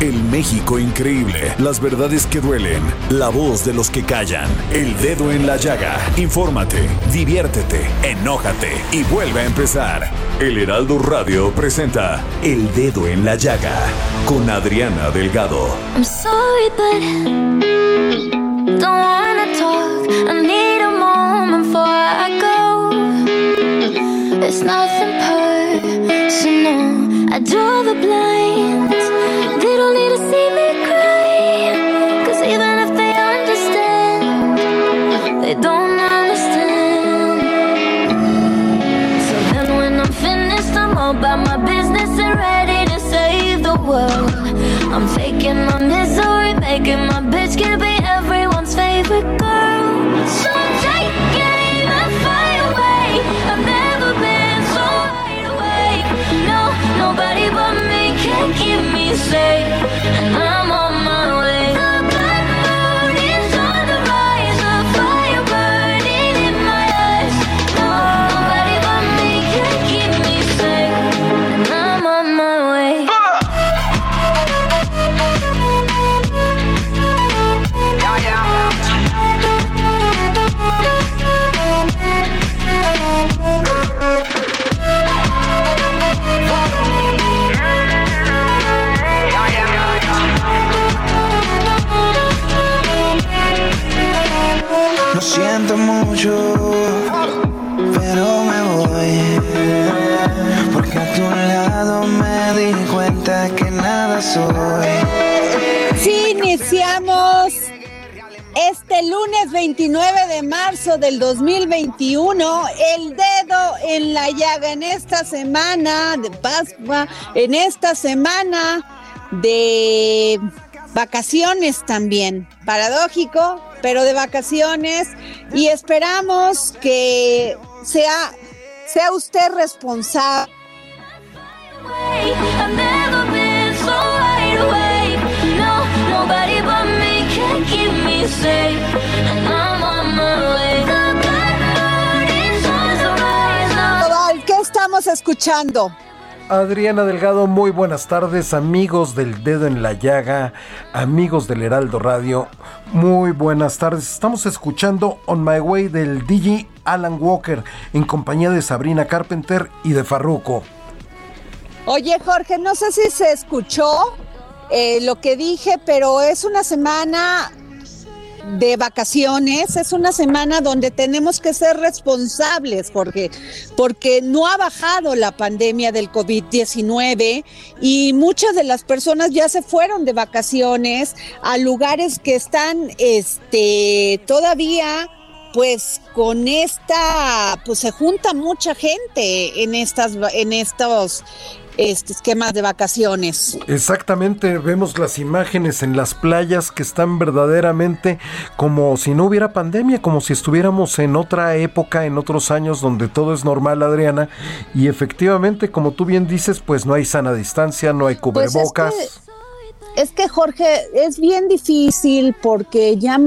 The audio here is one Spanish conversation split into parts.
El México increíble. Las verdades que duelen. La voz de los que callan. El dedo en la llaga. Infórmate, diviértete, enójate y vuelve a empezar. El Heraldo Radio presenta El Dedo en la Llaga con Adriana Delgado. I'm sorry, but don't wanna talk. I need a moment before I go. It's nothing personal. I draw the blinds. About my business and ready to save the world. I'm taking my misery, making my bitch can be everyone's favorite girl. So take aim and fly away. I've never been so wide awake. No, nobody but me can keep me safe. 29 de marzo del 2021, el dedo en la llaga en esta semana de Pascua, en esta semana de vacaciones también, paradójico, pero de vacaciones. Y esperamos que sea, sea usted responsable. Escuchando? Adriana Delgado, muy buenas tardes, amigos del Dedo en la Llaga, amigos del Heraldo Radio, muy buenas tardes. Estamos escuchando On My Way del DJ Alan Walker en compañía de Sabrina Carpenter y de Farruko. Oye, Jorge, no sé si se escuchó eh, lo que dije, pero es una semana de vacaciones, es una semana donde tenemos que ser responsables, Jorge, porque no ha bajado la pandemia del COVID-19 y muchas de las personas ya se fueron de vacaciones a lugares que están este, todavía pues con esta, pues se junta mucha gente en estas, en estos este, esquemas de vacaciones. Exactamente, vemos las imágenes en las playas que están verdaderamente como si no hubiera pandemia, como si estuviéramos en otra época, en otros años donde todo es normal, Adriana. Y efectivamente, como tú bien dices, pues no hay sana distancia, no hay Pues cubrebocas. es que- Es que Jorge, es bien difícil porque ya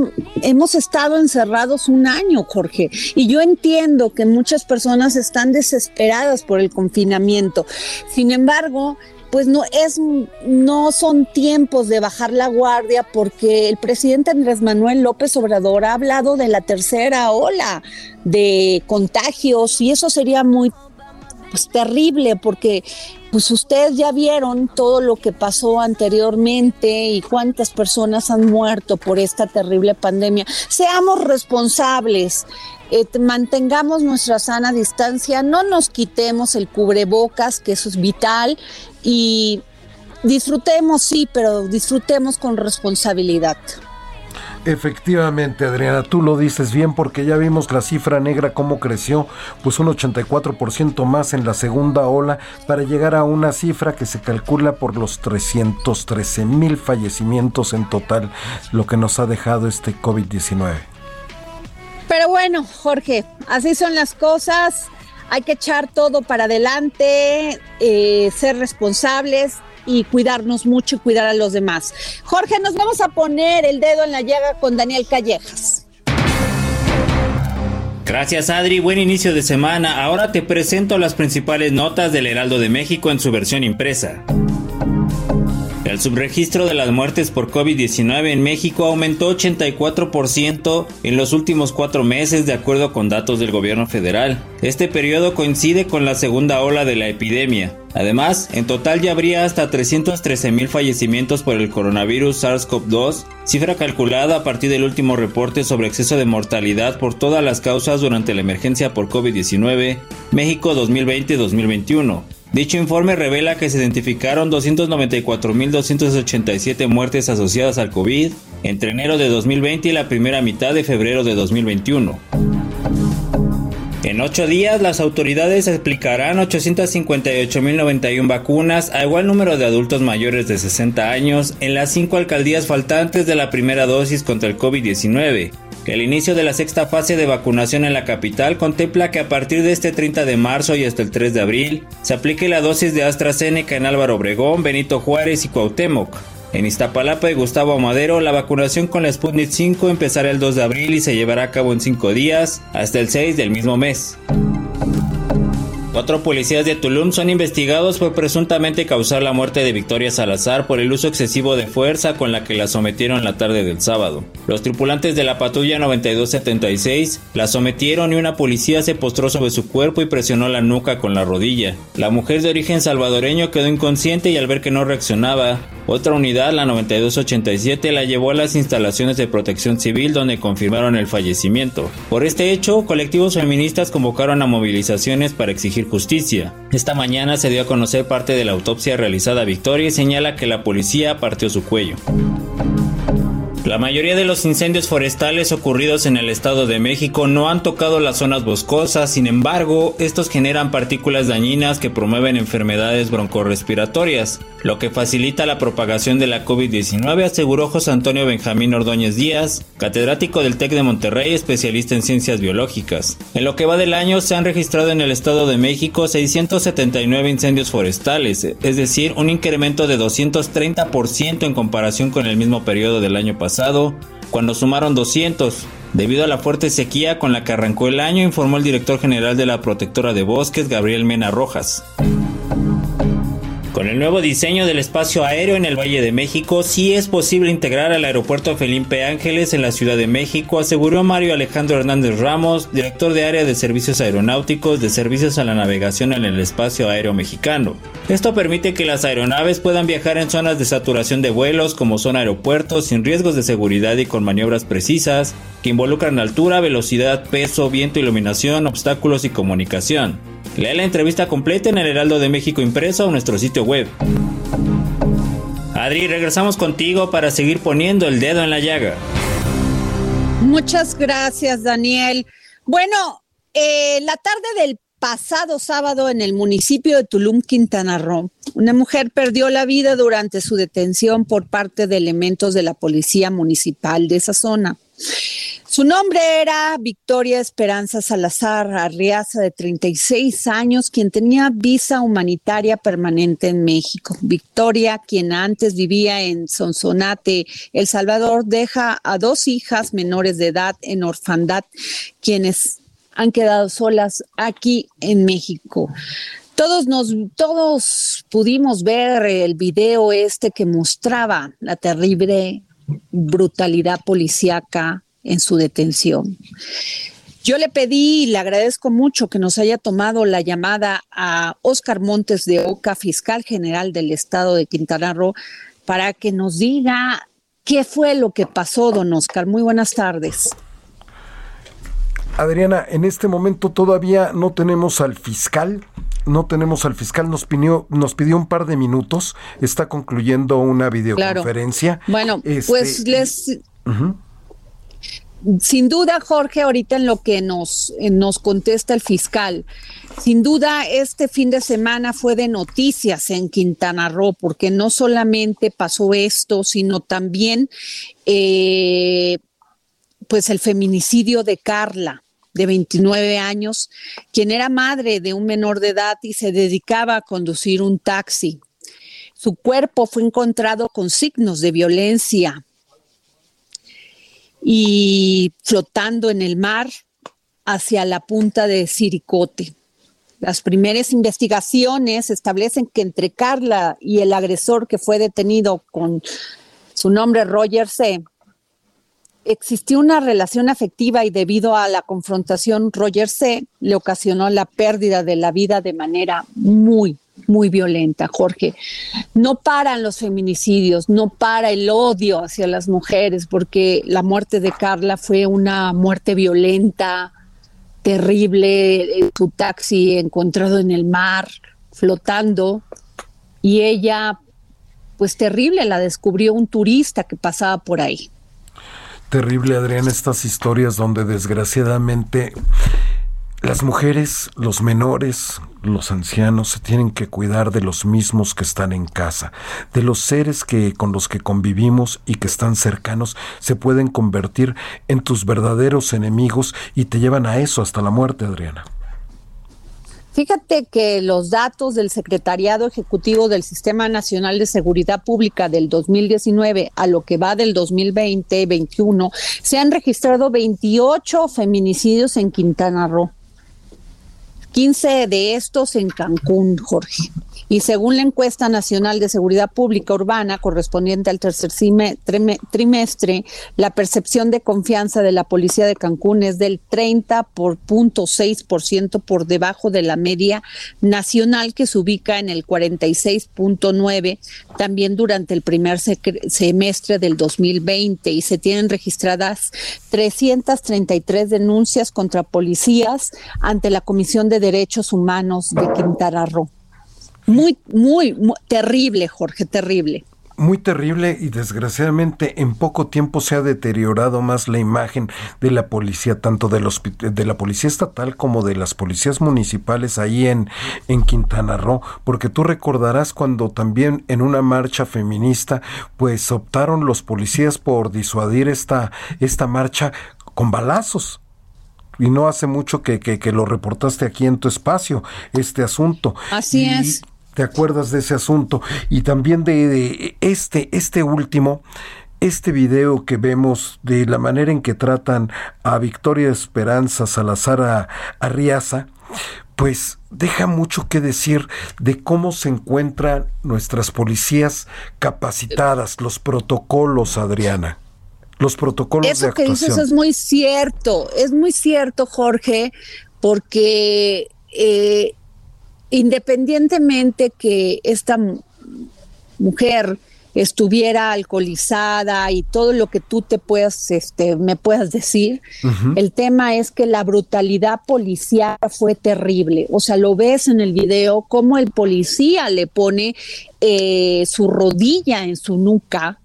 hemos estado encerrados un año, Jorge, y yo entiendo que muchas personas están desesperadas por el confinamiento. Sin embargo, pues no es no son tiempos de bajar la guardia porque el presidente Andrés Manuel López Obrador ha hablado de la tercera ola de contagios y eso sería muy pues terrible porque pues ustedes ya vieron todo lo que pasó anteriormente y cuántas personas han muerto por esta terrible pandemia. Seamos responsables, eh, mantengamos nuestra sana distancia, no nos quitemos el cubrebocas, que eso es vital, y disfrutemos, sí, pero disfrutemos con responsabilidad. Efectivamente, Adriana, tú lo dices bien porque ya vimos la cifra negra cómo creció, pues un 84% más en la segunda ola para llegar a una cifra que se calcula por los 313 mil fallecimientos en total, lo que nos ha dejado este COVID-19. Pero bueno, Jorge, así son las cosas. Hay que echar todo para adelante, eh, ser responsables, y cuidarnos mucho y cuidar a los demás. Jorge, nos vamos a poner el dedo en la llaga con Daniel Callejas. Gracias Adri, buen inicio de semana. Ahora te presento las principales notas del Heraldo de México en su versión impresa. El subregistro de las muertes por COVID-19 en México aumentó 84% en los últimos cuatro meses de acuerdo con datos del gobierno federal. Este periodo coincide con la segunda ola de la epidemia. Además, en total ya habría hasta 313 mil fallecimientos por el coronavirus SARS-CoV-2, cifra calculada a partir del último reporte sobre exceso de mortalidad por todas las causas durante la emergencia por COVID-19 México 2020-2021. Dicho informe revela que se identificaron 294.287 muertes asociadas al COVID entre enero de 2020 y la primera mitad de febrero de 2021. En ocho días, las autoridades explicarán 858.091 vacunas a igual número de adultos mayores de 60 años en las cinco alcaldías faltantes de la primera dosis contra el COVID-19, el inicio de la sexta fase de vacunación en la capital contempla que a partir de este 30 de marzo y hasta el 3 de abril se aplique la dosis de AstraZeneca en Álvaro Obregón, Benito Juárez y Cuauhtémoc. En Iztapalapa y Gustavo Amadero, la vacunación con la Sputnik 5 empezará el 2 de abril y se llevará a cabo en 5 días, hasta el 6 del mismo mes. Cuatro policías de Tulum son investigados por presuntamente causar la muerte de Victoria Salazar por el uso excesivo de fuerza con la que la sometieron la tarde del sábado. Los tripulantes de la patrulla 9276 la sometieron y una policía se postró sobre su cuerpo y presionó la nuca con la rodilla. La mujer de origen salvadoreño quedó inconsciente y al ver que no reaccionaba, otra unidad, la 9287, la llevó a las instalaciones de protección civil donde confirmaron el fallecimiento. Por este hecho, colectivos feministas convocaron a movilizaciones para exigir justicia. Esta mañana se dio a conocer parte de la autopsia realizada a Victoria y señala que la policía partió su cuello. La mayoría de los incendios forestales ocurridos en el Estado de México no han tocado las zonas boscosas, sin embargo, estos generan partículas dañinas que promueven enfermedades broncorespiratorias, lo que facilita la propagación de la COVID-19, aseguró José Antonio Benjamín Ordóñez Díaz, catedrático del TEC de Monterrey, especialista en ciencias biológicas. En lo que va del año se han registrado en el Estado de México 679 incendios forestales, es decir, un incremento de 230% en comparación con el mismo periodo del año pasado cuando sumaron 200. Debido a la fuerte sequía con la que arrancó el año, informó el director general de la Protectora de Bosques, Gabriel Mena Rojas. El nuevo diseño del espacio aéreo en el Valle de México, sí es posible integrar al aeropuerto Felipe Ángeles en la Ciudad de México, aseguró Mario Alejandro Hernández Ramos, director de área de servicios aeronáuticos de servicios a la navegación en el espacio aéreo mexicano. Esto permite que las aeronaves puedan viajar en zonas de saturación de vuelos como son aeropuertos sin riesgos de seguridad y con maniobras precisas que involucran altura, velocidad, peso, viento, iluminación, obstáculos y comunicación. Lea la entrevista completa en el Heraldo de México impreso o nuestro sitio web. Adri, regresamos contigo para seguir poniendo el dedo en la llaga. Muchas gracias, Daniel. Bueno, eh, la tarde del pasado sábado en el municipio de Tulum, Quintana Roo, una mujer perdió la vida durante su detención por parte de elementos de la policía municipal de esa zona. Su nombre era Victoria Esperanza Salazar Arriaza, de 36 años, quien tenía visa humanitaria permanente en México. Victoria, quien antes vivía en Sonsonate, El Salvador, deja a dos hijas menores de edad en orfandad, quienes han quedado solas aquí en México. Todos nos, todos pudimos ver el video este que mostraba la terrible brutalidad policíaca en su detención. Yo le pedí y le agradezco mucho que nos haya tomado la llamada a Oscar Montes de Oca, fiscal general del estado de Quintana Roo, para que nos diga qué fue lo que pasó, don Oscar. Muy buenas tardes. Adriana, en este momento todavía no tenemos al fiscal, no tenemos al fiscal, nos pidió, nos pidió un par de minutos, está concluyendo una videoconferencia. Bueno, pues este, les... Sin duda, Jorge, ahorita en lo que nos, nos contesta el fiscal, sin duda este fin de semana fue de noticias en Quintana Roo, porque no solamente pasó esto, sino también eh, pues el feminicidio de Carla de 29 años, quien era madre de un menor de edad y se dedicaba a conducir un taxi. Su cuerpo fue encontrado con signos de violencia y flotando en el mar hacia la punta de Siricote. Las primeras investigaciones establecen que entre Carla y el agresor que fue detenido con su nombre Roger C., existió una relación afectiva y debido a la confrontación, Roger C. le ocasionó la pérdida de la vida de manera muy, muy violenta, Jorge. No paran los feminicidios, no para el odio hacia las mujeres, porque la muerte de Carla fue una muerte violenta, terrible, su taxi encontrado en el mar, flotando, y ella, pues terrible, la descubrió un turista que pasaba por ahí terrible, Adrián, estas historias donde desgraciadamente las mujeres, los menores, los ancianos se tienen que cuidar de los mismos que están en casa, de los seres que con los que convivimos y que están cercanos se pueden convertir en tus verdaderos enemigos y te llevan a eso hasta la muerte, Adriana. Fíjate que los datos del Secretariado Ejecutivo del Sistema Nacional de Seguridad Pública del 2019 a lo que va del 2020-21, se han registrado 28 feminicidios en Quintana Roo. 15 de estos en Cancún, Jorge. Y según la encuesta nacional de seguridad pública urbana correspondiente al tercer trimestre, la percepción de confianza de la policía de Cancún es del 30 por punto por ciento por debajo de la media nacional que se ubica en el 46.9 también durante el primer semestre del 2020 y se tienen registradas 333 denuncias contra policías ante la Comisión de Derechos Humanos de Quintana Roo. Muy, muy, terrible, Jorge, terrible muy terrible y desgraciadamente en poco tiempo se ha deteriorado más la imagen de la policía, tanto de, los, de la policía estatal como de las policías municipales ahí en, en Quintana Roo, porque tú recordarás cuando también en una marcha feminista pues optaron los policías por disuadir esta, esta marcha con balazos y no hace mucho que, que, lo reportaste aquí en tu espacio, este asunto. Así es. ¿Te acuerdas de ese asunto? Y también de, este, este último, este video que vemos de la manera en que tratan a Victoria Esperanza Salazar Arriaza, pues deja mucho que decir de cómo se encuentran nuestras policías capacitadas, los protocolos, Adriana. Los protocolos Eso de actuación. que dices es muy cierto, es muy cierto, Jorge, porque eh, independientemente que esta mujer estuviera alcoholizada y todo lo que tú te puedas, este, me puedas decir, el tema es que la brutalidad policial fue terrible. O sea, lo ves en el video como el policía le pone eh, su rodilla en su nuca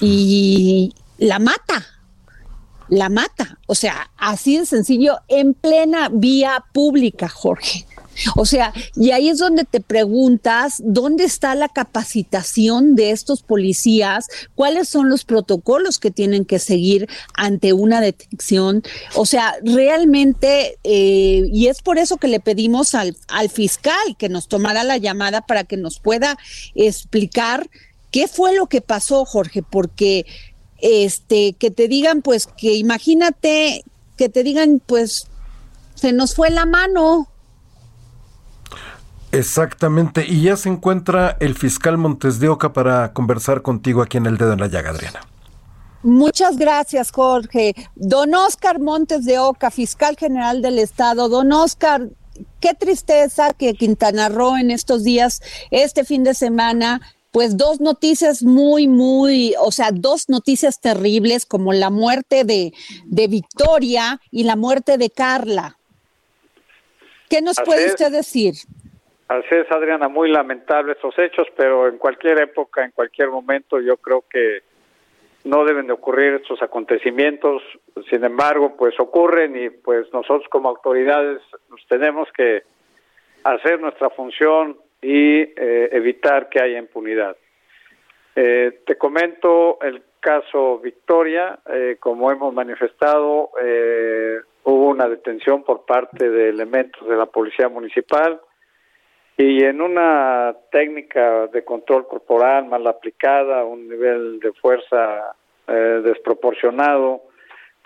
y la mata. La mata. O sea, así de sencillo, en plena vía pública, Jorge. O sea, y ahí es donde te preguntas dónde está la capacitación de estos policías, cuáles son los protocolos que tienen que seguir ante una detección. O sea, realmente, eh, y es por eso que le pedimos al, al fiscal que nos tomara la llamada para que nos pueda explicar qué fue lo que pasó, Jorge, porque este, que te digan, pues, que imagínate, que te digan, pues, se nos fue la mano, Exactamente, y ya se encuentra el fiscal Montes de Oca para conversar contigo aquí en el dedo en la llaga, Adriana. Muchas gracias, Jorge. Don Oscar Montes de Oca, fiscal general del Estado. Don Oscar, qué tristeza que Quintana Roo en estos días, este fin de semana, pues dos noticias muy, muy, o sea, dos noticias terribles como la muerte de, de Victoria y la muerte de Carla. ¿Qué nos Así puede usted decir? Así es, Adriana, muy lamentable estos hechos, pero en cualquier época, en cualquier momento, yo creo que no deben de ocurrir estos acontecimientos. Sin embargo, pues ocurren y pues nosotros como autoridades nos tenemos que hacer nuestra función y eh, evitar que haya impunidad. Eh, te comento el caso Victoria, eh, como hemos manifestado, eh, hubo una detención por parte de elementos de la Policía Municipal y en una técnica de control corporal mal aplicada, un nivel de fuerza eh, desproporcionado,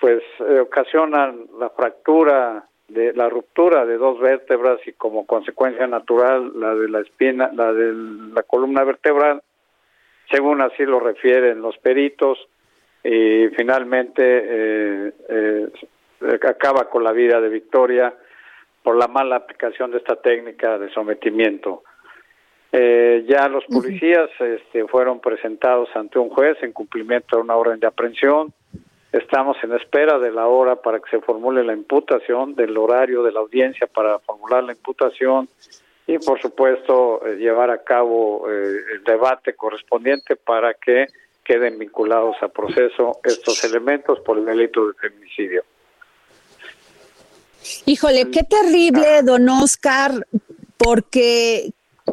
pues eh, ocasionan la fractura de la ruptura de dos vértebras y como consecuencia natural la de la espina, la de la columna vertebral, según así lo refieren los peritos, y finalmente eh, eh, acaba con la vida de Victoria por la mala aplicación de esta técnica de sometimiento. Eh, ya los policías este, fueron presentados ante un juez en cumplimiento de una orden de aprehensión. Estamos en espera de la hora para que se formule la imputación, del horario de la audiencia para formular la imputación y, por supuesto, eh, llevar a cabo eh, el debate correspondiente para que queden vinculados a proceso estos elementos por el delito de feminicidio. Híjole, qué terrible, don Oscar, porque,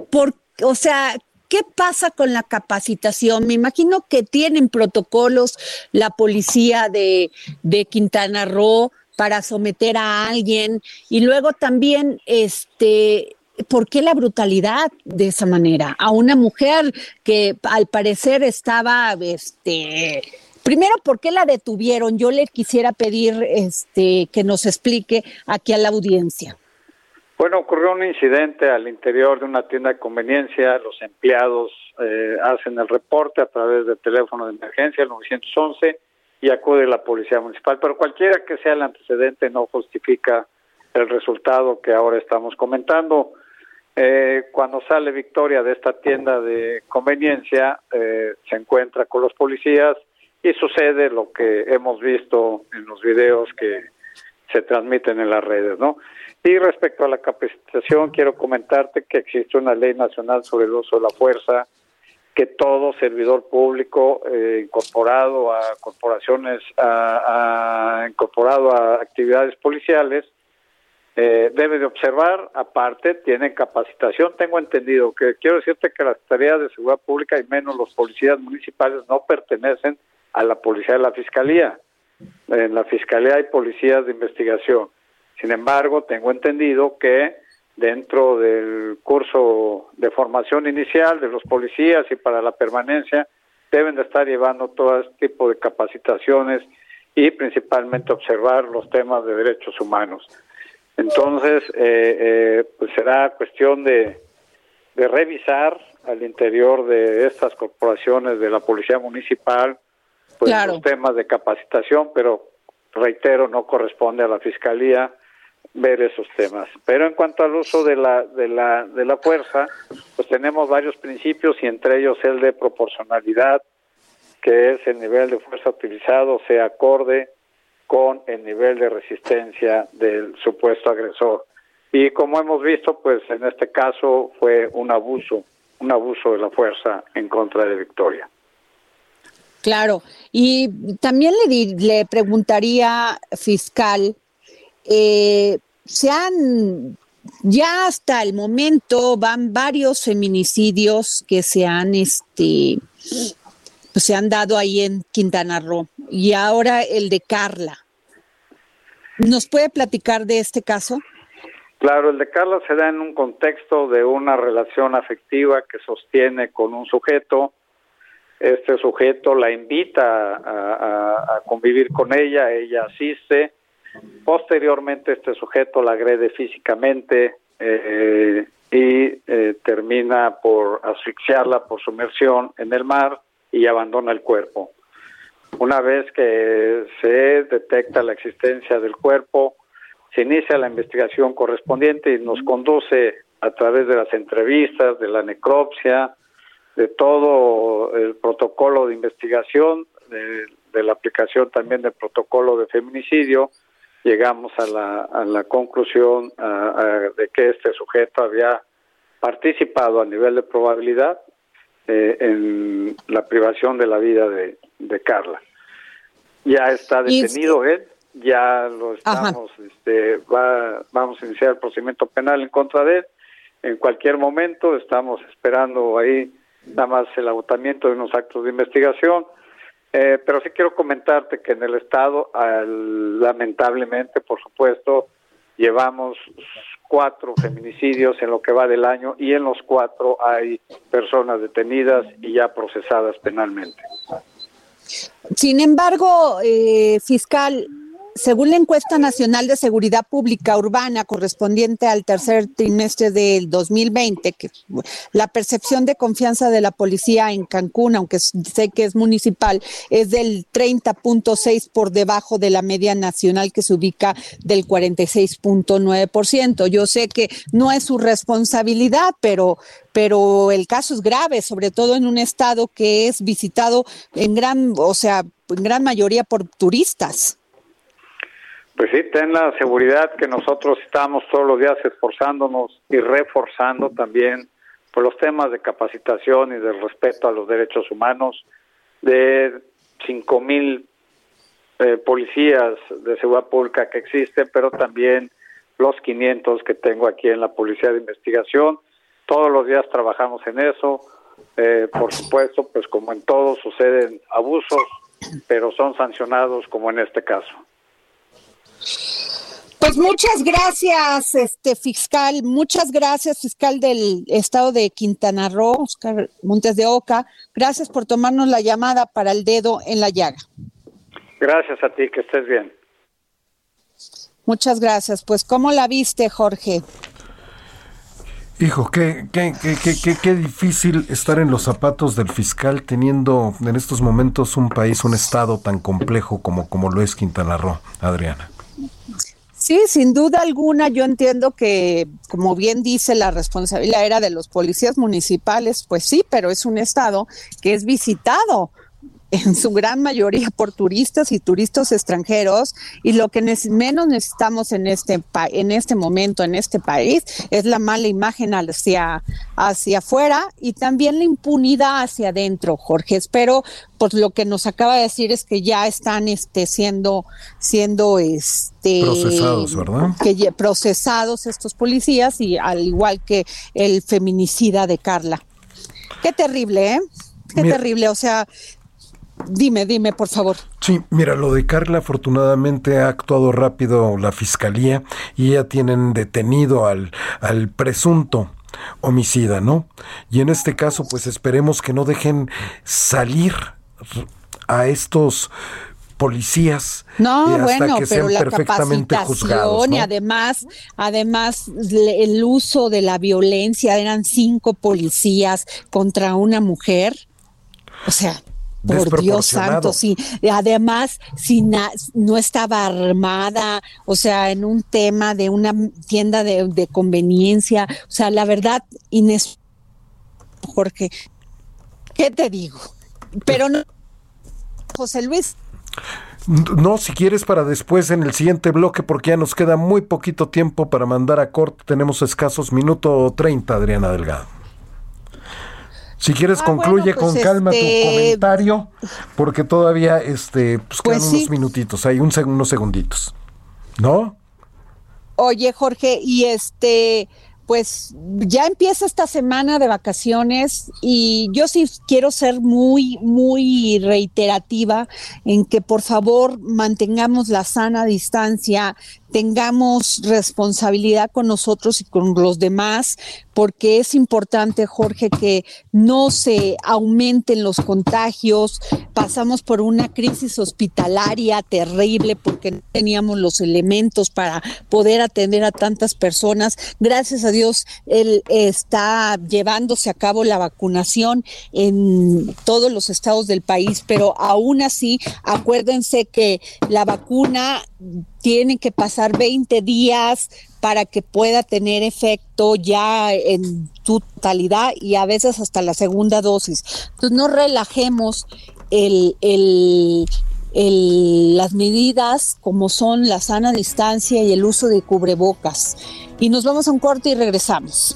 por, o sea, ¿qué pasa con la capacitación? Me imagino que tienen protocolos la policía de, de Quintana Roo para someter a alguien y luego también, este, ¿por qué la brutalidad de esa manera? A una mujer que al parecer estaba, este, Primero, ¿por qué la detuvieron? Yo le quisiera pedir este, que nos explique aquí a la audiencia. Bueno, ocurrió un incidente al interior de una tienda de conveniencia. Los empleados eh, hacen el reporte a través del teléfono de emergencia, el 911, y acude la policía municipal. Pero cualquiera que sea el antecedente no justifica el resultado que ahora estamos comentando. Eh, cuando sale Victoria de esta tienda de conveniencia, eh, se encuentra con los policías y sucede lo que hemos visto en los videos que se transmiten en las redes, ¿no? Y respecto a la capacitación, quiero comentarte que existe una ley nacional sobre el uso de la fuerza, que todo servidor público eh, incorporado a corporaciones, a, incorporado a actividades policiales, eh, debe de observar, aparte, tienen capacitación. Tengo entendido que quiero decirte que las tareas de seguridad pública y menos los policías municipales no pertenecen a la policía de la fiscalía. En la fiscalía hay policías de investigación. Sin embargo, tengo entendido que dentro del curso de formación inicial de los policías y para la permanencia deben de estar llevando todo este tipo de capacitaciones y principalmente observar los temas de derechos humanos. Entonces, eh, eh, pues será cuestión de, de revisar al interior de estas corporaciones de la Policía Municipal pues Claro. los temas de capacitación, pero reitero, no corresponde a la Fiscalía ver esos temas. Pero en cuanto al uso de la, de la, de la fuerza, pues tenemos varios principios y entre ellos el de proporcionalidad, que es el nivel de fuerza utilizado sea acorde con el nivel de resistencia del supuesto agresor. Y como hemos visto, pues en este caso fue un abuso, un abuso de la fuerza en contra de Victoria. Claro, y también le, di- le preguntaría, fiscal, eh, se han, ya hasta el momento van varios feminicidios que se han, este, pues se han dado ahí en Quintana Roo, y ahora el de Carla. ¿Nos puede platicar de este caso? Claro, el de Carla se da en un contexto de una relación afectiva que sostiene con un sujeto. Este sujeto la invita a, a- convivir con ella, ella asiste. Posteriormente, este sujeto la agrede físicamente eh, y eh, termina por asfixiarla por sumersión en el mar y abandona el cuerpo. Una vez que se detecta la existencia del cuerpo, se inicia la investigación correspondiente y nos conduce a través de las entrevistas, de la necropsia, de todo el protocolo de investigación, de, de la aplicación también del protocolo de feminicidio, llegamos a la, a la conclusión a- a- de que este sujeto había participado a nivel de probabilidad eh, en la privación de la vida de, de Carla. Ya está detenido él, ya lo estamos, este, va, vamos a iniciar el procedimiento penal en contra de él. En cualquier momento estamos esperando ahí nada más el agotamiento de unos actos de investigación. Eh, pero sí quiero comentarte que en el Estado, al- lamentablemente, por supuesto, llevamos cuatro feminicidios en lo que va del año y en los cuatro hay personas detenidas y ya procesadas penalmente. Sin embargo, eh, fiscal, según la encuesta nacional de seguridad pública urbana correspondiente al tercer trimestre del 2020, que la percepción de confianza de la policía en Cancún, aunque sé que es municipal, es del 30.6 por debajo de la media nacional que se ubica del 46.9%. Yo sé que no es su responsabilidad, pero pero el caso es grave, sobre todo en un estado que es visitado en gran, o sea, en gran mayoría por turistas. Pues sí, ten la seguridad que nosotros estamos todos los días esforzándonos y reforzando también por los temas de capacitación y del respeto a los derechos humanos de cinco mil eh, policías de seguridad pública que existen, pero también los 500 que tengo aquí en la Policía de Investigación. Todos los días trabajamos en eso. Eh, por supuesto, pues como en todo suceden abusos, pero son sancionados como en este caso. Pues muchas gracias, este fiscal, muchas gracias, fiscal del estado de Quintana Roo, Oscar Montes de Oca. Gracias por tomarnos la llamada para el dedo en la llaga. Gracias a ti, que estés bien. Muchas gracias. Pues, ¿cómo la viste, Jorge? Hijo, qué, qué, qué, qué, qué, qué difícil estar en los zapatos del fiscal teniendo en estos momentos un país, un estado tan complejo como, como lo es Quintana Roo, Adriana. Sí, sin duda alguna, yo entiendo que, como bien dice, la responsabilidad era de los policías municipales, pues sí, pero es un estado que es visitado en su gran mayoría por turistas y turistas extranjeros. Y lo que menos necesitamos en este pa- en este momento en este país es la mala imagen hacia hacia afuera y también la impunidad hacia adentro Jorge. Espero pues lo que nos acaba de decir es que ya están este siendo siendo este Procesados, ¿verdad? que procesados estos policías y al igual que el feminicida de Carla. Qué terrible eh qué Mira- terrible. O sea Dime, dime, por favor. Sí, mira, lo de Carla afortunadamente ha actuado rápido la fiscalía y ya tienen detenido al, al presunto homicida, ¿no? Y en este caso, pues esperemos que no dejen salir a estos policías No, eh, hasta bueno, que pero la perfectamente juzgados. capacitación y ¿no? además, además el uso de la violencia eran cinco policías contra una mujer. O sea, por Dios santo, sí. Además, si na- no estaba armada, o sea, en un tema de una tienda de, de conveniencia, o sea, la verdad, Inés, Jorge, ¿qué te digo? Pero no, José Luis, No, si quieres para después en el siguiente bloque, porque ya nos queda muy poquito tiempo para mandar a corte. Tenemos escasos minuto 30, Adriana Delgado. Si quieres, Ah, concluye bueno, pues, con calma este- tu comentario, porque todavía este, pues, Pues quedan sí. unos minutitos, hay un seg- unos segunditos. ¿No? Oye, Jorge, y este, pues ya empieza esta semana de vacaciones y yo sí quiero ser muy, muy reiterativa en que por favor mantengamos la sana distancia, tengamos responsabilidad con nosotros y con los demás, porque es importante, Jorge, que no se aumenten los contagios. Pasamos por una crisis hospitalaria terrible porque no teníamos los elementos para poder atender a tantas personas. Gracias a Dios, él está llevándose a cabo la vacunación en todos los estados del país, pero aún así, acuérdense que la vacuna tiene que pasar 20 días para que pueda tener efecto ya en totalidad y a veces hasta la segunda dosis. Entonces no relajemos el, el, el, las medidas como son la sana distancia y el uso de cubrebocas. Y nos vamos a un corte y regresamos.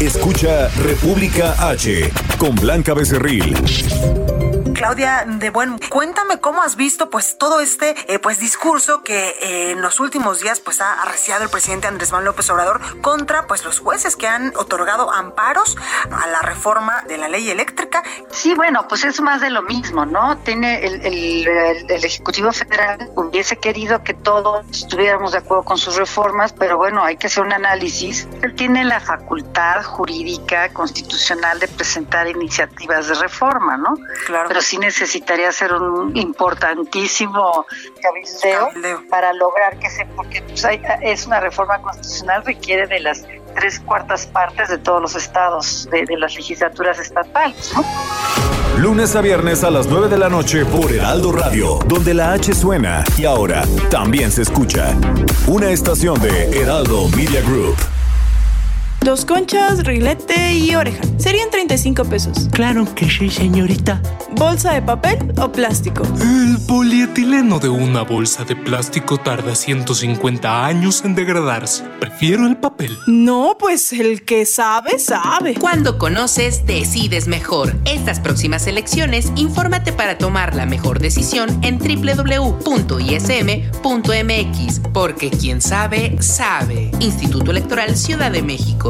Escucha República H con Blanca Becerril. Claudia de Buen, cuéntame cómo has visto pues todo este eh, pues discurso que eh, en los últimos días pues ha arreciado el presidente Andrés Manuel López Obrador contra pues los jueces que han otorgado amparos a la reforma de la ley eléctrica. Sí, bueno, pues es más de lo mismo, ¿no? Tiene el, el, el, el Ejecutivo Federal hubiese querido que todos estuviéramos de acuerdo con sus reformas, pero bueno, hay que hacer un análisis. Él tiene la facultad jurídica constitucional de presentar iniciativas de reforma, ¿no? Claro. Pero sí necesitaría hacer un importantísimo cabildeo, Cabildeo. para lograr que se, porque pues, hay- es una reforma constitucional, requiere de las tres cuartas partes de todos los estados, de, de las legislaturas estatales, ¿no? Lunes a viernes a las 9 de la noche por Heraldo Radio, donde la H suena y ahora también se escucha. Una estación de Heraldo Media Group. Dos conchas, rilete y oreja. Serían 35 pesos. Claro que sí, señorita. ¿Bolsa de papel o plástico? El polietileno de una bolsa de plástico tarda 150 años en degradarse. Prefiero el papel. No, pues el que sabe, sabe. Cuando conoces, decides mejor. Estas próximas elecciones, infórmate para tomar la mejor decisión en www.ism.mx, porque quien sabe, sabe. Instituto Electoral Ciudad de México.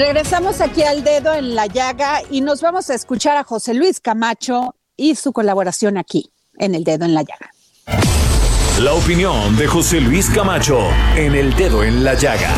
Regresamos aquí al dedo en la llaga y nos vamos a escuchar a José Luis Camacho y su colaboración aquí en el dedo en la llaga. La opinión de José Luis Camacho en el dedo en la llaga.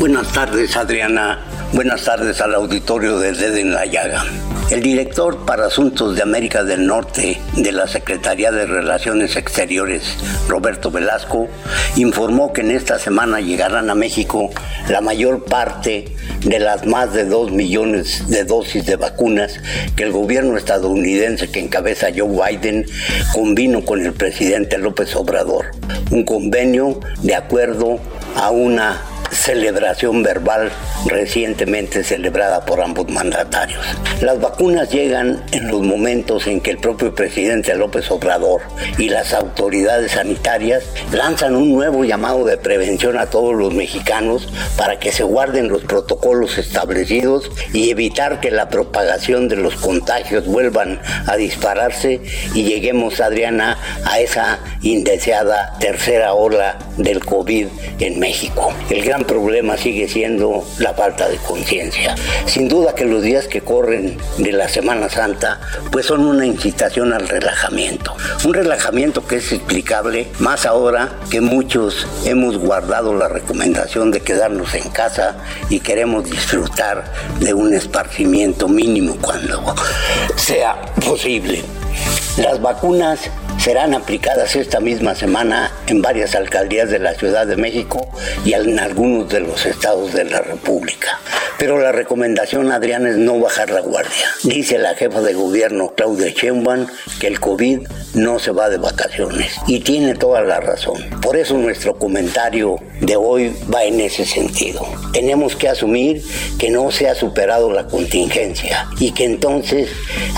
Buenas tardes, Adriana. Buenas tardes al auditorio de Dedo en la Llaga. El director para Asuntos de América del Norte de la Secretaría de Relaciones Exteriores, Roberto Velasco, informó que en esta semana llegarán a México la mayor parte de las más de 2 millones de dosis de vacunas que el gobierno estadounidense que encabeza Joe Biden convino con el presidente López Obrador. Un convenio de acuerdo a una celebración verbal recientemente celebrada por ambos mandatarios. Las vacunas llegan en los momentos en que el propio presidente López Obrador y las autoridades sanitarias lanzan un nuevo llamado de prevención a todos los mexicanos para que se guarden los protocolos establecidos y evitar que la propagación de los contagios vuelvan a dispararse y lleguemos, Adriana, a esa indeseada tercera ola del COVID en México. El gran problema sigue siendo la falta de conciencia. Sin duda que los días que corren de la Semana Santa pues son una incitación al relajamiento. Un relajamiento que es explicable más ahora que muchos hemos guardado la recomendación de quedarnos en casa y queremos disfrutar de un esparcimiento mínimo cuando sea posible. Las vacunas serán aplicadas esta misma semana en varias alcaldías de la Ciudad de México y en algunos de los estados de la República. Pero la recomendación, Adrián, es no bajar la guardia. Dice la jefa de gobierno, Claudia Sheinbaum, que el COVID no se va de vacaciones. Y tiene toda la razón. Por eso nuestro comentario de hoy va en ese sentido. Tenemos que asumir que no se ha superado la contingencia y que entonces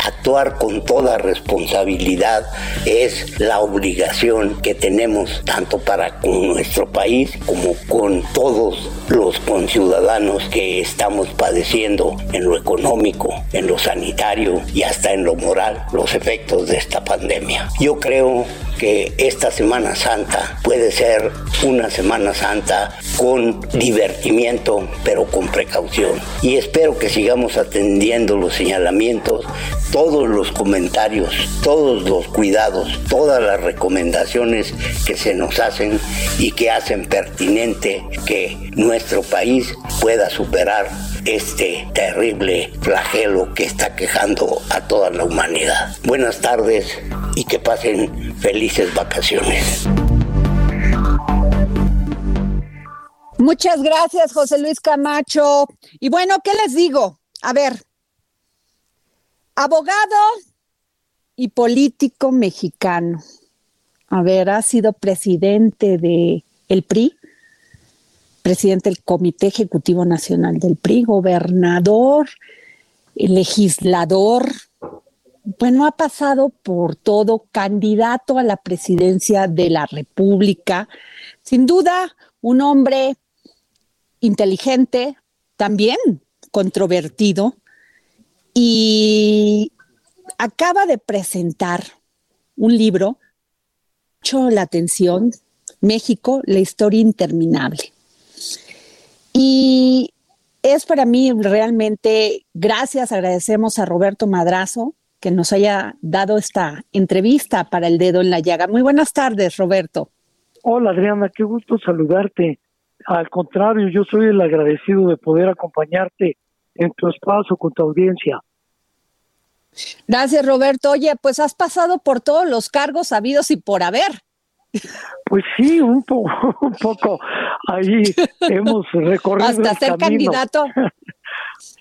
actuar con toda responsabilidad es la obligación que tenemos tanto para con nuestro país como con todos los conciudadanos que estamos padeciendo en lo económico, en lo sanitario y hasta en lo moral los efectos de esta pandemia. Yo creo que esta Semana Santa puede ser una Semana Santa con divertimiento, pero con precaución. Y espero que sigamos atendiendo los señalamientos, todos los comentarios, todos los cuidados, todas las recomendaciones que se nos hacen y que hacen pertinente que nuestro país pueda superar este terrible flagelo que está quejando a toda la humanidad. Buenas tardes y que pasen felices vacaciones. Muchas gracias, José Luis Camacho. Y bueno, ¿qué les digo? A ver, abogado y político mexicano. A ver, ha sido presidente de el PRI, presidente del Comité Ejecutivo Nacional del PRI, gobernador, legislador, bueno, ha pasado por todo, candidato a la presidencia de la República. Sin duda, un hombre inteligente, también controvertido, y acaba de presentar un libro, mucho la atención, México, la historia interminable. Y es para mí realmente, gracias, agradecemos a Roberto Madrazo que nos haya dado esta entrevista para el dedo en la llaga. Muy buenas tardes, Roberto. Hola, Adriana, qué gusto saludarte. Al contrario, yo soy el agradecido de poder acompañarte en tu espacio con tu audiencia. Gracias, Roberto. Oye, pues has pasado por todos los cargos habidos y por haber. Pues sí, un, un poco ahí hemos recorrido. Hasta ser candidato.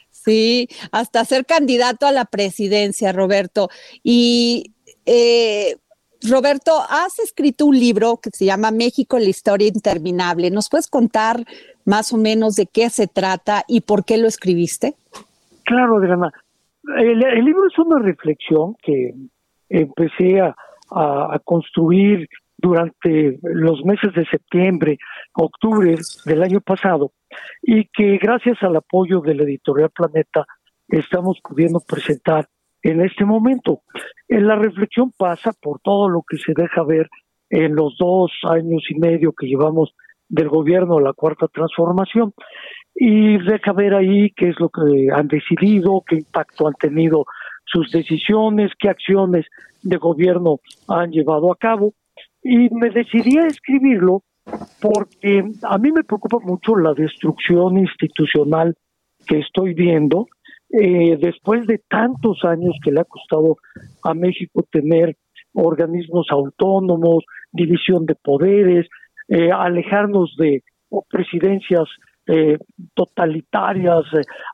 Sí, hasta ser candidato a la presidencia, Roberto. Y eh, Roberto, has escrito un libro que se llama México, la historia interminable. ¿Nos puedes contar más o menos de qué se trata y por qué lo escribiste? Claro, Adriana. El, el libro es una reflexión que empecé a, a construir durante los meses de septiembre, octubre del año pasado, y que gracias al apoyo de la editorial Planeta estamos pudiendo presentar en este momento. En la reflexión pasa por todo lo que se deja ver en los dos años y medio que llevamos del gobierno la cuarta transformación y deja ver ahí qué es lo que han decidido, qué impacto han tenido sus decisiones, qué acciones de gobierno han llevado a cabo y me decidí a escribirlo porque a mí me preocupa mucho la destrucción institucional que estoy viendo eh, después de tantos años que le ha costado a México tener organismos autónomos, división de poderes, eh, alejarnos de presidencias eh, totalitarias,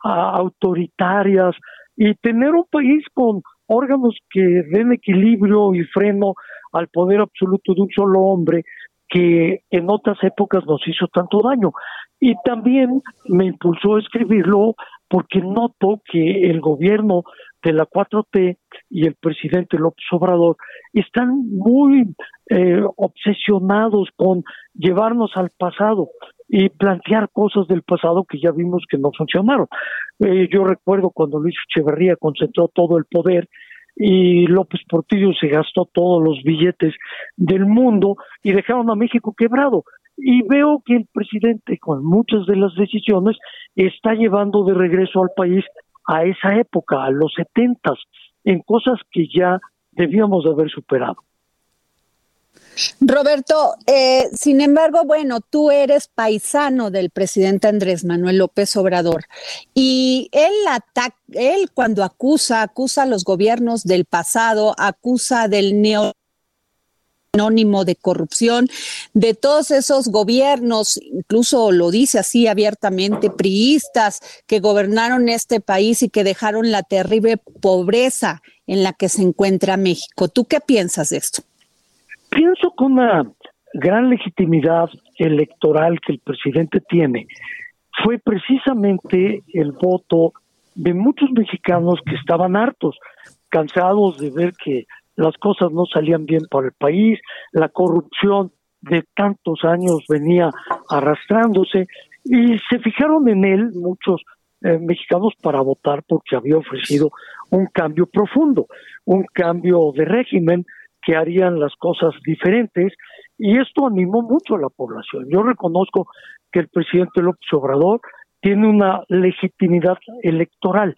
autoritarias y tener un país con órganos que den equilibrio y freno al poder absoluto de un solo hombre que en otras épocas nos hizo tanto daño. Y también me impulsó a escribirlo porque noto que el gobierno de la 4T y el presidente López Obrador están muy eh, obsesionados con llevarnos al pasado y plantear cosas del pasado que ya vimos que no funcionaron. Eh, yo recuerdo cuando Luis Echeverría concentró todo el poder y López Portillo se gastó todos los billetes del mundo y dejaron a México quebrado. Y veo que el presidente, con muchas de las decisiones, está llevando de regreso al país a esa época, a los setentas, en cosas que ya debíamos de haber superado. Roberto, eh, sin embargo, bueno, tú eres paisano del presidente Andrés Manuel López Obrador y él, ataca, él cuando acusa, acusa a los gobiernos del pasado, acusa del neo anónimo de corrupción, de todos esos gobiernos, incluso lo dice así abiertamente, priistas que gobernaron este país y que dejaron la terrible pobreza en la que se encuentra México. ¿Tú qué piensas de esto? Pienso que una gran legitimidad electoral que el presidente tiene fue precisamente el voto de muchos mexicanos que estaban hartos, cansados de ver que las cosas no salían bien para el país, la corrupción de tantos años venía arrastrándose y se fijaron en él muchos eh, mexicanos para votar porque había ofrecido un cambio profundo, un cambio de régimen que harían las cosas diferentes y esto animó mucho a la población. Yo reconozco que el presidente López Obrador tiene una legitimidad electoral,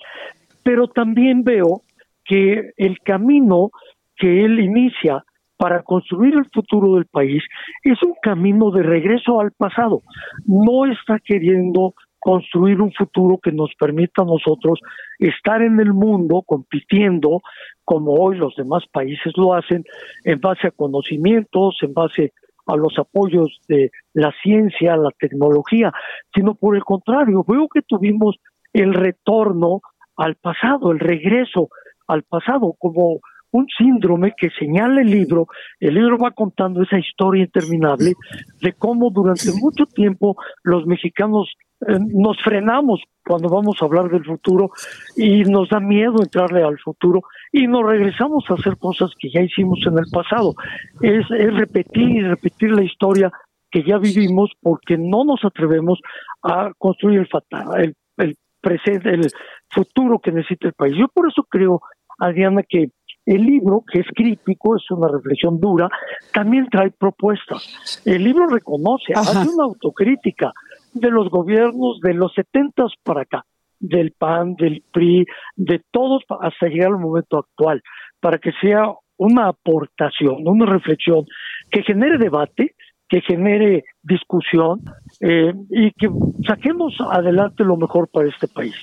pero también veo que el camino que él inicia para construir el futuro del país es un camino de regreso al pasado. No está queriendo construir un futuro que nos permita a nosotros estar en el mundo compitiendo como hoy los demás países lo hacen en base a conocimientos, en base a los apoyos de la ciencia, la tecnología, sino por el contrario, veo que tuvimos el retorno al pasado, el regreso al pasado, como un síndrome que señala el libro. El libro va contando esa historia interminable de cómo durante mucho tiempo los mexicanos eh, nos frenamos cuando vamos a hablar del futuro y nos da miedo entrarle al futuro y nos regresamos a hacer cosas que ya hicimos en el pasado. Es, repetir y repetir la historia que ya vivimos porque no nos atrevemos a construir el, fatal, el, el presente, el futuro que necesita el país. Yo por eso creo, Adriana, que el libro, que es crítico, es una reflexión dura, también trae propuestas. El libro reconoce, hace una autocrítica de los gobiernos de los setentas para acá, del PAN, del PRI, de todos hasta llegar al momento actual, para que sea una aportación, una reflexión que genere debate, que genere discusión eh, y que saquemos adelante lo mejor para este país.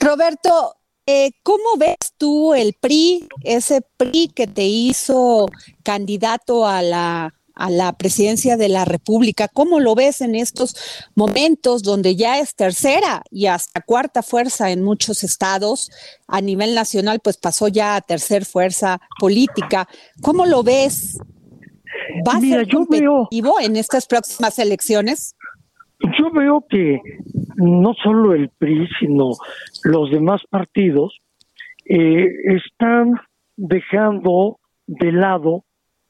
Roberto, eh, ¿Cómo ves tú el PRI, ese PRI que te hizo candidato a la, a la presidencia de la República? ¿Cómo lo ves en estos momentos donde ya es tercera y hasta cuarta fuerza en muchos estados? A nivel nacional, pues pasó ya a tercer fuerza política. ¿Cómo lo ves? ¿Va a ser competitivo en estas próximas elecciones? Yo veo que no solo el PRI, sino los demás partidos eh, están dejando de lado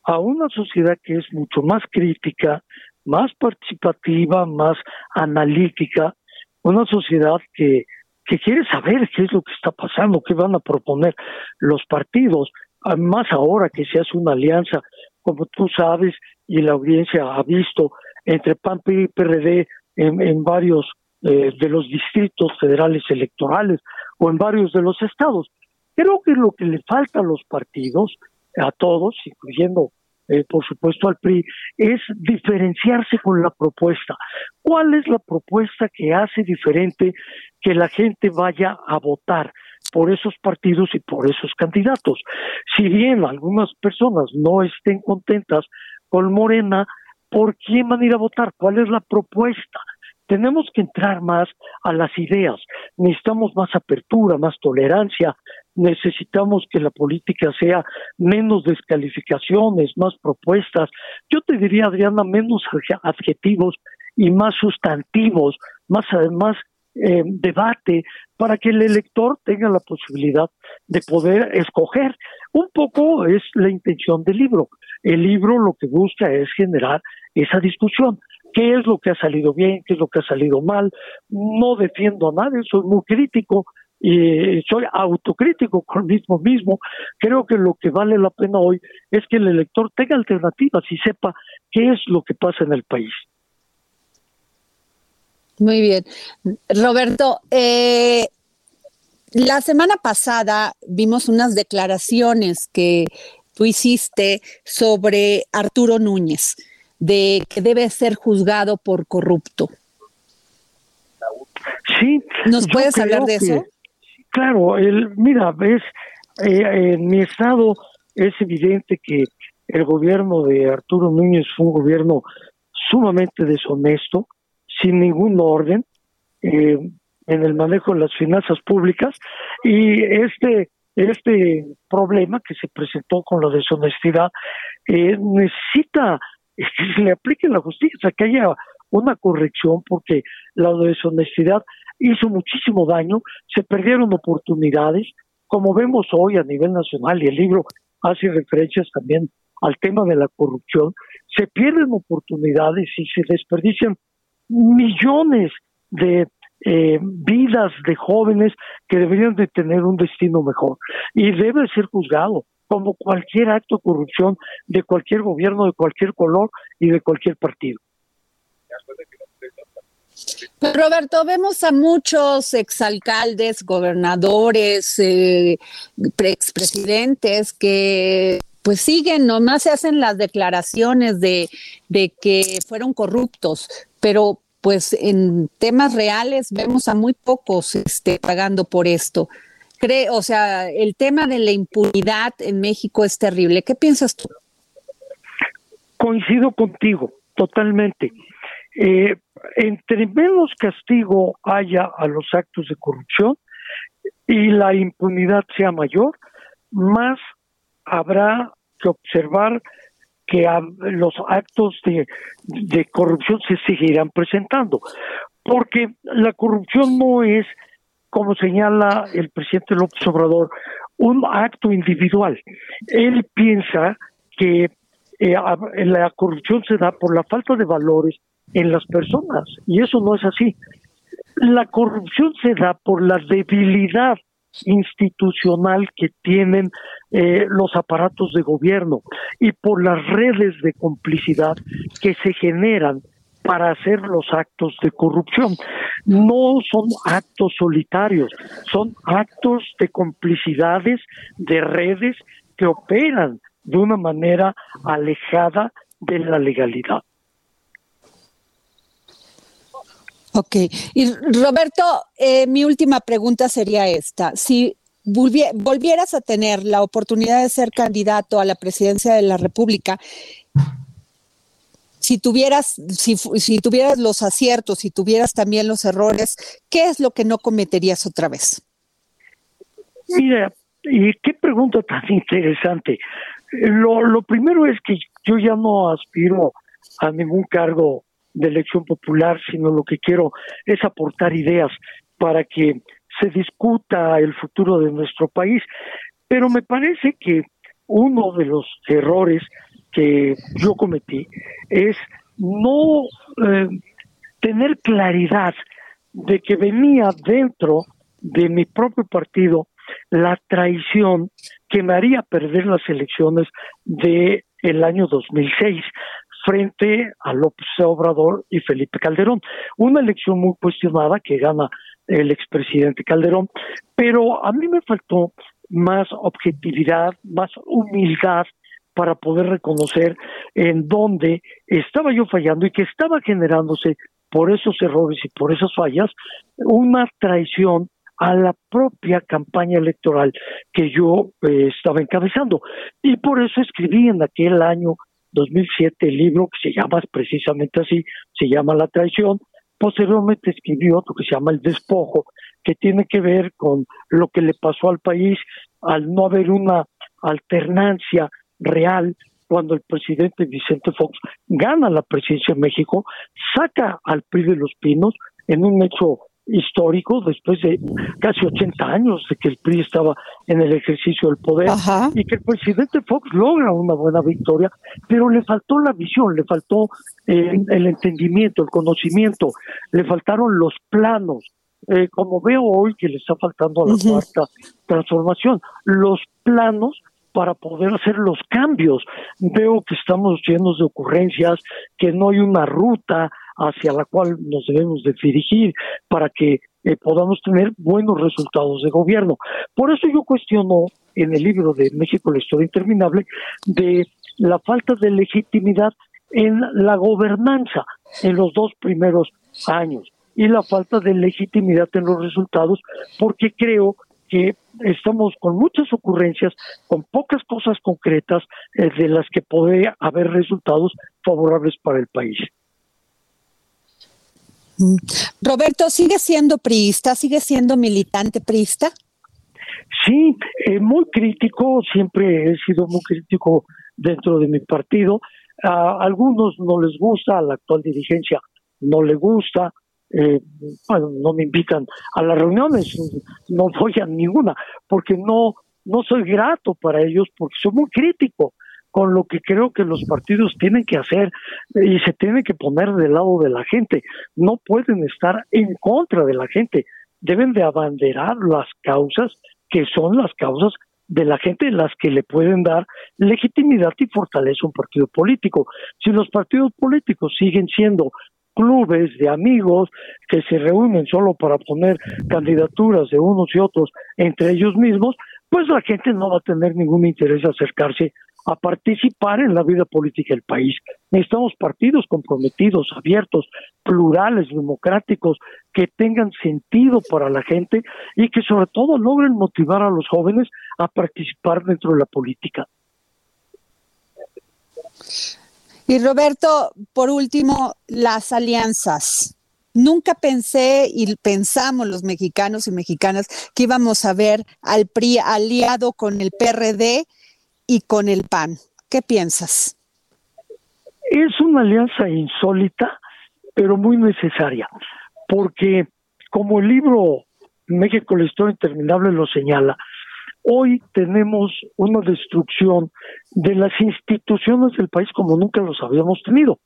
a una sociedad que es mucho más crítica, más participativa, más analítica, una sociedad que, que quiere saber qué es lo que está pasando, qué van a proponer los partidos, más ahora que se hace una alianza, como tú sabes, y la audiencia ha visto, entre PAN y PRD en, varios eh, de los distritos federales electorales o en varios de los estados. Creo que lo que le falta a los partidos, a todos, incluyendo eh, por supuesto al PRI, es diferenciarse con la propuesta. ¿Cuál es la propuesta que hace diferente que la gente vaya a votar? por esos partidos y por esos candidatos. Si bien algunas personas no estén contentas con Morena, ¿por quién van a ir a votar? ¿Cuál es la propuesta? Tenemos que entrar más a las ideas. Necesitamos más apertura, más tolerancia, necesitamos que la política sea menos descalificaciones, más propuestas. Yo te diría, Adriana, menos adjetivos y más sustantivos, más además eh, debate para que el elector tenga la posibilidad de poder escoger. Un poco es la intención del libro. El libro lo que busca es generar esa discusión. ¿Qué es lo que ha salido bien? ¿Qué es lo que ha salido mal? No defiendo a nadie, soy muy crítico y soy autocrítico conmigo mismo. Creo que lo que vale la pena hoy es que el elector tenga alternativas y sepa qué es lo que pasa en el país. Muy bien. Roberto, eh, la semana pasada vimos unas declaraciones que tú hiciste sobre Arturo Núñez, de que debe ser juzgado por corrupto. Sí. ¿Nos puedes hablar de eso? Claro, el, mira, ves, eh, en mi estado es evidente que el gobierno de Arturo Núñez fue un gobierno sumamente deshonesto, sin ningún orden eh, en el manejo de las finanzas públicas y este este problema que se presentó con la deshonestidad eh, necesita que se le aplique la justicia, que haya una corrección porque la deshonestidad hizo muchísimo daño, se perdieron oportunidades, como vemos hoy a nivel nacional y el libro hace referencias también al tema de la corrupción, se pierden oportunidades y se desperdician millones de eh, vidas de jóvenes que deberían de tener un destino mejor. Y debe ser juzgado como cualquier acto de corrupción de cualquier gobierno, de cualquier color y de cualquier partido. Roberto, vemos a muchos exalcaldes, gobernadores, eh, expresidentes que pues siguen, nomás se hacen las declaraciones de, de que fueron corruptos, pero pues en temas reales vemos a muy pocos este, pagando por esto. Cree, o sea, el tema de la impunidad en México es terrible. ¿Qué piensas tú? Coincido contigo, totalmente. Eh, entre menos castigo haya a los actos de corrupción y la impunidad sea mayor, más habrá que observar que los actos de, de corrupción se seguirán presentando. Porque la corrupción no es, como señala el presidente López Obrador, un acto individual. Él piensa que eh, la corrupción se da por la falta de valores en las personas y eso no es así. La corrupción se da por la debilidad institucional que tienen eh, los aparatos de gobierno y por las redes de complicidad que se generan para hacer los actos de corrupción. No son actos solitarios, son actos de complicidades, de redes que operan de una manera alejada de la legalidad. Ok, y Roberto, eh, mi última pregunta sería esta. Si volvieras a tener la oportunidad de ser candidato a la presidencia de la República, si tuvieras, si, tuvieras los aciertos, si tuvieras también los errores, ¿qué es lo que no cometerías otra vez? Mira, y qué pregunta tan interesante. Lo, lo primero es que yo ya no aspiro a ningún cargo de elección popular, sino lo que quiero es aportar ideas para que se discuta el futuro de nuestro país. Pero me parece que uno de los errores que yo cometí es no eh, tener claridad de que venía dentro de mi propio partido la traición que me haría perder las elecciones de el año 2006 frente a López Obrador y Felipe Calderón. Una elección muy cuestionada que gana el expresidente Calderón, pero a mí me faltó más objetividad, más humildad para poder reconocer en dónde estaba yo fallando y que estaba generándose por esos errores y por esas fallas una traición a la propia campaña electoral que yo eh, estaba encabezando. Y por eso escribí en aquel año 2007 el libro que se llama precisamente así, se llama La traición. Posteriormente escribí otro que se llama El despojo, que tiene que ver con lo que le pasó al país al no haber una alternancia real cuando el presidente Vicente Fox gana la presidencia de México, saca al PRI de los Pinos en un hecho histórico después de casi 80 años de que el PRI estaba en el ejercicio del poder y que el presidente Fox logra una buena victoria, pero le faltó la visión, le faltó eh, el entendimiento, el conocimiento, le faltaron los planos, eh, como veo hoy que le está faltando a la cuarta transformación, los planos para poder hacer los cambios. Veo que estamos llenos de ocurrencias, que no hay una ruta hacia la cual nos debemos de dirigir para que eh, podamos tener buenos resultados de gobierno. Por eso yo cuestiono en el libro de México la historia interminable de la falta de legitimidad en la gobernanza en los dos primeros años y la falta de legitimidad en los resultados porque creo que estamos con muchas ocurrencias, con pocas cosas concretas eh, de las que puede haber resultados favorables para el país. Mm. Roberto, ¿sigue siendo priista? ¿Sigue siendo militante priista? Sí, eh, muy crítico, siempre he sido muy crítico dentro de mi partido. A algunos no les gusta, a la actual dirigencia no le gusta, eh, bueno, no me invitan a las reuniones, no voy a ninguna, porque no, no soy grato para ellos, porque soy muy crítico con lo que creo que los partidos tienen que hacer y se tienen que poner del lado de la gente. No pueden estar en contra de la gente, deben de abanderar las causas que son las causas de la gente las que le pueden dar legitimidad y fortaleza a un partido político. Si los partidos políticos siguen siendo clubes de amigos que se reúnen solo para poner candidaturas de unos y otros entre ellos mismos, pues la gente no va a tener ningún interés en acercarse a participar en la vida política del país. Necesitamos partidos comprometidos, abiertos, plurales, democráticos, que tengan sentido para la gente y que sobre todo logren motivar a los jóvenes a participar dentro de la política. Y Roberto, por último, las alianzas. Nunca pensé y pensamos los mexicanos y mexicanas que íbamos a ver al PRI aliado con el PRD y con el PAN. ¿Qué piensas? Es una alianza insólita, pero muy necesaria, porque como el libro México la historia interminable lo señala, Hoy tenemos una destrucción de las instituciones del país como nunca los habíamos tenido.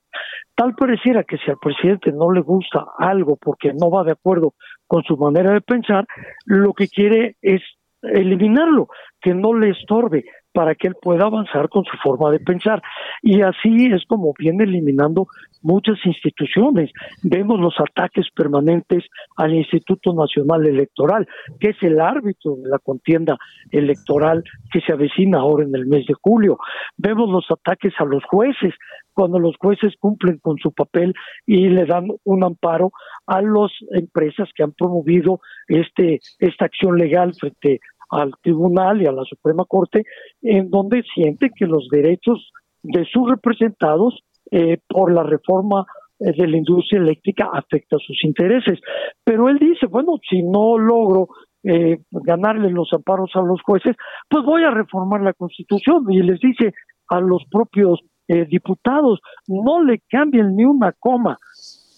Tal pareciera que si al presidente no le gusta algo porque no va de acuerdo con su manera de pensar, lo que quiere es eliminarlo, que no le estorbe para que él pueda avanzar con su forma de pensar. Y así es como viene eliminando muchas instituciones. Vemos los ataques permanentes al Instituto Nacional Electoral, que es el árbitro de la contienda electoral que se avecina ahora en el mes de julio. Vemos los ataques a los jueces, cuando los jueces cumplen con su papel y le dan un amparo a las empresas que han promovido este esta acción legal frente al tribunal y a la Suprema Corte, en donde siente que los derechos de sus representados eh, por la reforma eh, de la industria eléctrica afecta sus intereses. Pero él dice, bueno, si no logro eh, ganarle los amparos a los jueces, pues voy a reformar la Constitución y les dice a los propios diputados, no le cambien ni una coma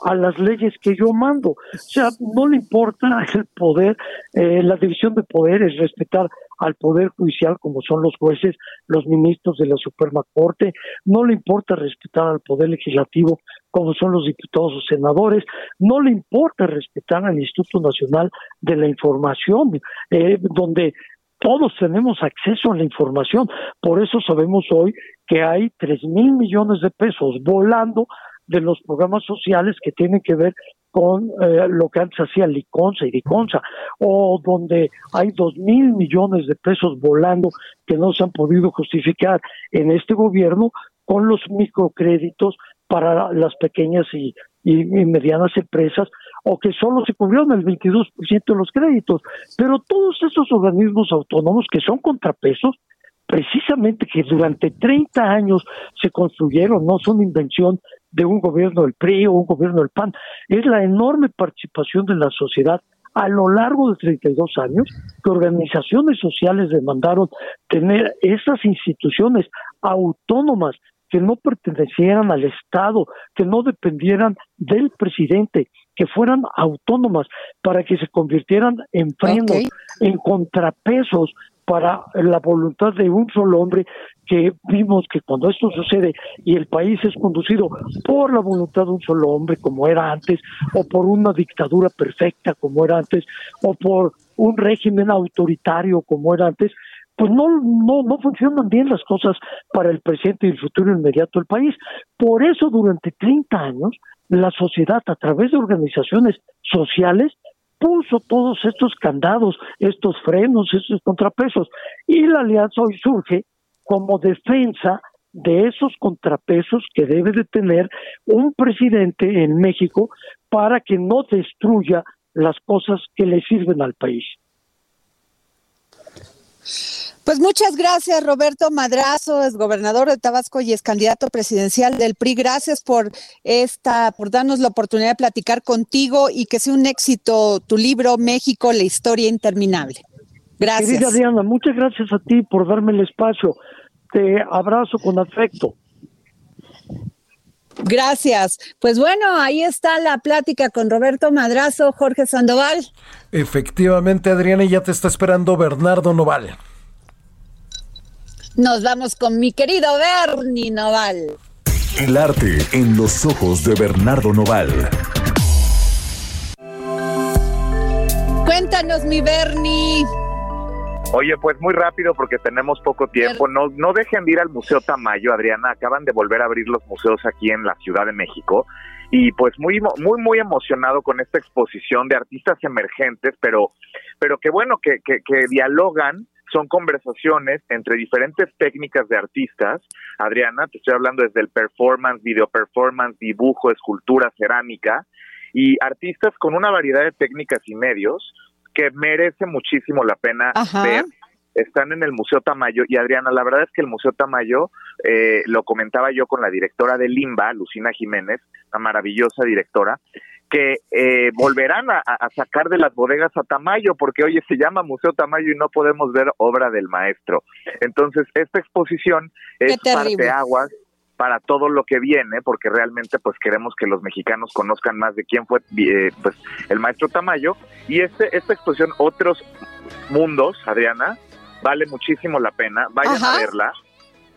a las leyes que yo mando. O sea, no le importa el poder, eh, la división de poderes, respetar al poder judicial como son los jueces, los ministros de la Suprema Corte, no le importa respetar al poder legislativo como son los diputados o senadores, no le importa respetar al Instituto Nacional de la Información, eh, donde todos tenemos acceso a la información. Por eso sabemos hoy que hay tres mil millones de pesos volando de los programas sociales que tienen que ver con eh, lo que antes hacía Liconza y Liconza, o donde hay dos mil millones de pesos volando que no se han podido justificar en este gobierno con los microcréditos para las pequeñas y, y, medianas empresas, o que solo se cubrieron el 22% de los créditos. Pero todos esos organismos autónomos que son contrapesos, precisamente que durante 30 años se construyeron, no son invención de un gobierno del PRI o un gobierno del PAN, es la enorme participación de la sociedad a lo largo de 32 años que organizaciones sociales demandaron tener esas instituciones autónomas que no pertenecieran al Estado, que no dependieran del presidente, que fueran autónomas para que se convirtieran en frenos, en contrapesos para la voluntad de un solo hombre que vimos que cuando esto sucede y el país es conducido por la voluntad de un solo hombre como era antes, o por una dictadura perfecta como era antes, o por un régimen autoritario como era antes, pues no, no, no funcionan bien las cosas para el presente y el futuro inmediato del país. Por eso durante 30 años la sociedad a través de organizaciones sociales puso todos estos candados, estos frenos, estos contrapesos. Y la alianza hoy surge como defensa de esos contrapesos que debe de tener un presidente en México para que no destruya las cosas que le sirven al país. Pues muchas gracias, Roberto Madrazo, es gobernador de Tabasco y es candidato presidencial del PRI. Gracias por esta, por darnos la oportunidad de platicar contigo y que sea un éxito tu libro México, la historia interminable. Gracias. Querida Diana, muchas gracias a ti por darme el espacio. Te abrazo con afecto. Gracias. Pues bueno, ahí está la plática con Roberto Madrazo, Jorge Sandoval. Efectivamente, Adriana, ya te está esperando Bernardo Noval. Nos vamos con mi querido Bernie Noval. El arte en los ojos de Bernardo Noval. Cuéntanos, mi Bernie. Oye, pues muy rápido porque tenemos poco tiempo. No, no dejen de ir al Museo Tamayo, Adriana. Acaban de volver a abrir los museos aquí en la Ciudad de México. Y pues muy, muy, muy emocionado con esta exposición de artistas emergentes, pero, pero que bueno, que, que, que dialogan son conversaciones entre diferentes técnicas de artistas. Adriana, te estoy hablando desde el performance, video performance, dibujo, escultura, cerámica, y artistas con una variedad de técnicas y medios que merece muchísimo la pena ver. Están en el Museo Tamayo y Adriana, la verdad es que el Museo Tamayo, eh, lo comentaba yo con la directora de Limba, Lucina Jiménez, una maravillosa directora, que eh, volverán a, sacar de las bodegas a Tamayo, porque oye, se llama Museo Tamayo y no podemos ver obra del maestro. Entonces, esta exposición es parte aguas para todo lo que viene, porque realmente pues queremos que los mexicanos conozcan más de quién fue eh, pues el maestro Tamayo. Y este esta exposición Otros Mundos, Adriana, vale muchísimo la pena, vayan a verla.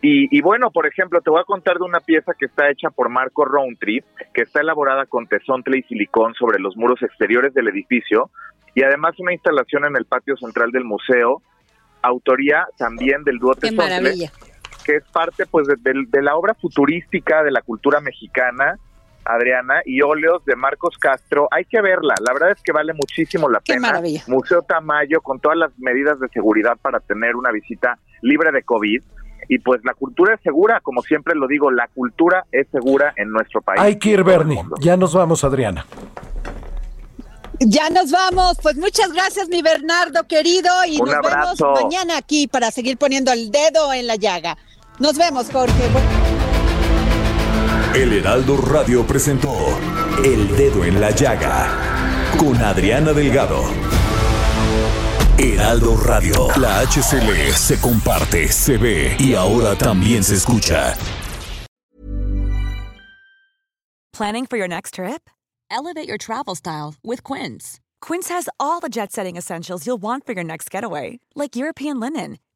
Y, bueno, por ejemplo, te voy a contar de una pieza que está hecha por Marco Roundtree, que está elaborada con tesontle y silicón sobre los muros exteriores del edificio, y además una instalación en el patio central del museo, autoría también del dúo tesontle, que es parte pues de, la obra futurística de la cultura mexicana, Adriana, y óleos de Marcos Castro. Hay que verla, la verdad es que vale muchísimo la pena. Museo Tamayo, con todas las medidas de seguridad para tener una visita libre de COVID y pues la cultura es segura, como siempre lo digo, la cultura es segura en nuestro país. Hay que ir, Bernie. Ya nos vamos, Adriana. Ya nos vamos. Pues muchas gracias, mi Bernardo querido. Y nos vemos mañana aquí para seguir poniendo el dedo en la llaga. Nos vemos, Jorge. El Heraldo Radio presentó El Dedo en la Llaga con Adriana Delgado. Heraldo Radio. La HCL se comparte, se ve y ahora también se escucha. Planning for your next trip? Elevate your travel style with Quince. Quince has all the jet setting essentials you'll want for your next getaway, like European linen,